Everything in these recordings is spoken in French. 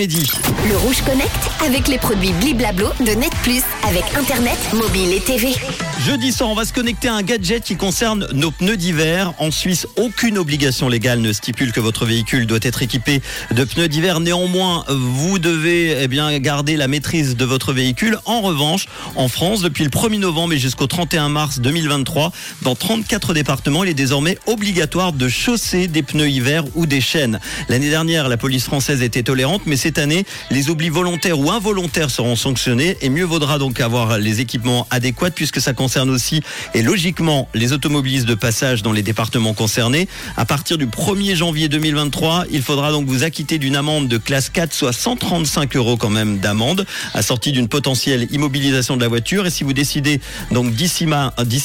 Le Rouge Connect avec les produits Bliblablo de Net Plus avec Internet, mobile et TV. Jeudi soir, on va se connecter à un gadget qui concerne nos pneus d'hiver. En Suisse, aucune obligation légale ne stipule que votre véhicule doit être équipé de pneus d'hiver. Néanmoins, vous devez eh bien, garder la maîtrise de votre véhicule. En revanche, en France, depuis le 1er novembre et jusqu'au 31 mars 2023, dans 34 départements, il est désormais obligatoire de chausser des pneus hiver ou des chaînes. L'année dernière, la police française était tolérante, mais cette année, les oublis volontaires ou involontaires seront sanctionnés et mieux vaudra donc avoir les équipements adéquats puisque ça concerne aussi et logiquement les automobilistes de passage dans les départements concernés. À partir du 1er janvier 2023, il faudra donc vous acquitter d'une amende de classe 4, soit 135 euros quand même d'amende, assortie d'une potentielle immobilisation de la voiture. Et si vous décidez donc d'ici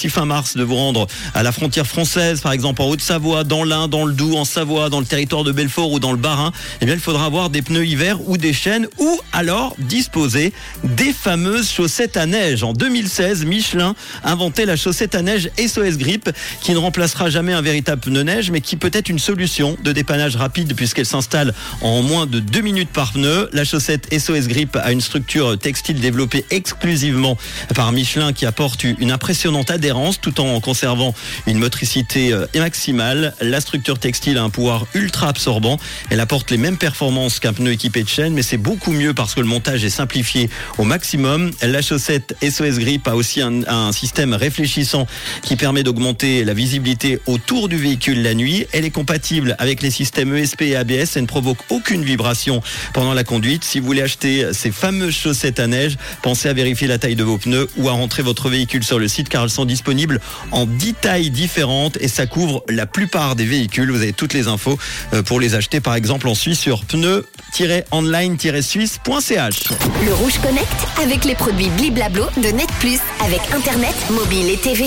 fin mars de vous rendre à la frontière française, par exemple en Haute-Savoie, dans l'Ain, dans le Doubs, en Savoie, dans le territoire de Belfort ou dans le Bas-Rhin, eh bien il faudra avoir des pneus hiver ou des chaînes ou alors disposer des fameuses chaussettes à neige. En 2016, Michelin inventait la chaussette à neige SOS Grip qui ne remplacera jamais un véritable pneu neige mais qui peut être une solution de dépannage rapide puisqu'elle s'installe en moins de deux minutes par pneu. La chaussette SOS Grip a une structure textile développée exclusivement par Michelin qui apporte une impressionnante adhérence tout en conservant une motricité euh, maximale. La structure textile a un pouvoir ultra absorbant. Elle apporte les mêmes performances qu'un pneu équipé chaîne, mais c'est beaucoup mieux parce que le montage est simplifié au maximum. La chaussette SOS Grip a aussi un, système réfléchissant qui permet d'augmenter la visibilité autour du véhicule la nuit. Elle est compatible avec les systèmes ESP et ABS. Elle ne provoque aucune vibration pendant la conduite. Si vous voulez acheter ces fameuses chaussettes à neige, pensez à vérifier la taille de vos pneus ou à rentrer votre véhicule sur le site car elles sont disponibles en 10 tailles différentes et ça couvre la plupart des véhicules. Vous avez toutes les infos euh, pour les acheter par exemple en Suisse sur pneu-online-suisse.ch. Le Rouge Connect avec les produits Bliblablo de Net Plus avec Internet, mobile et TV.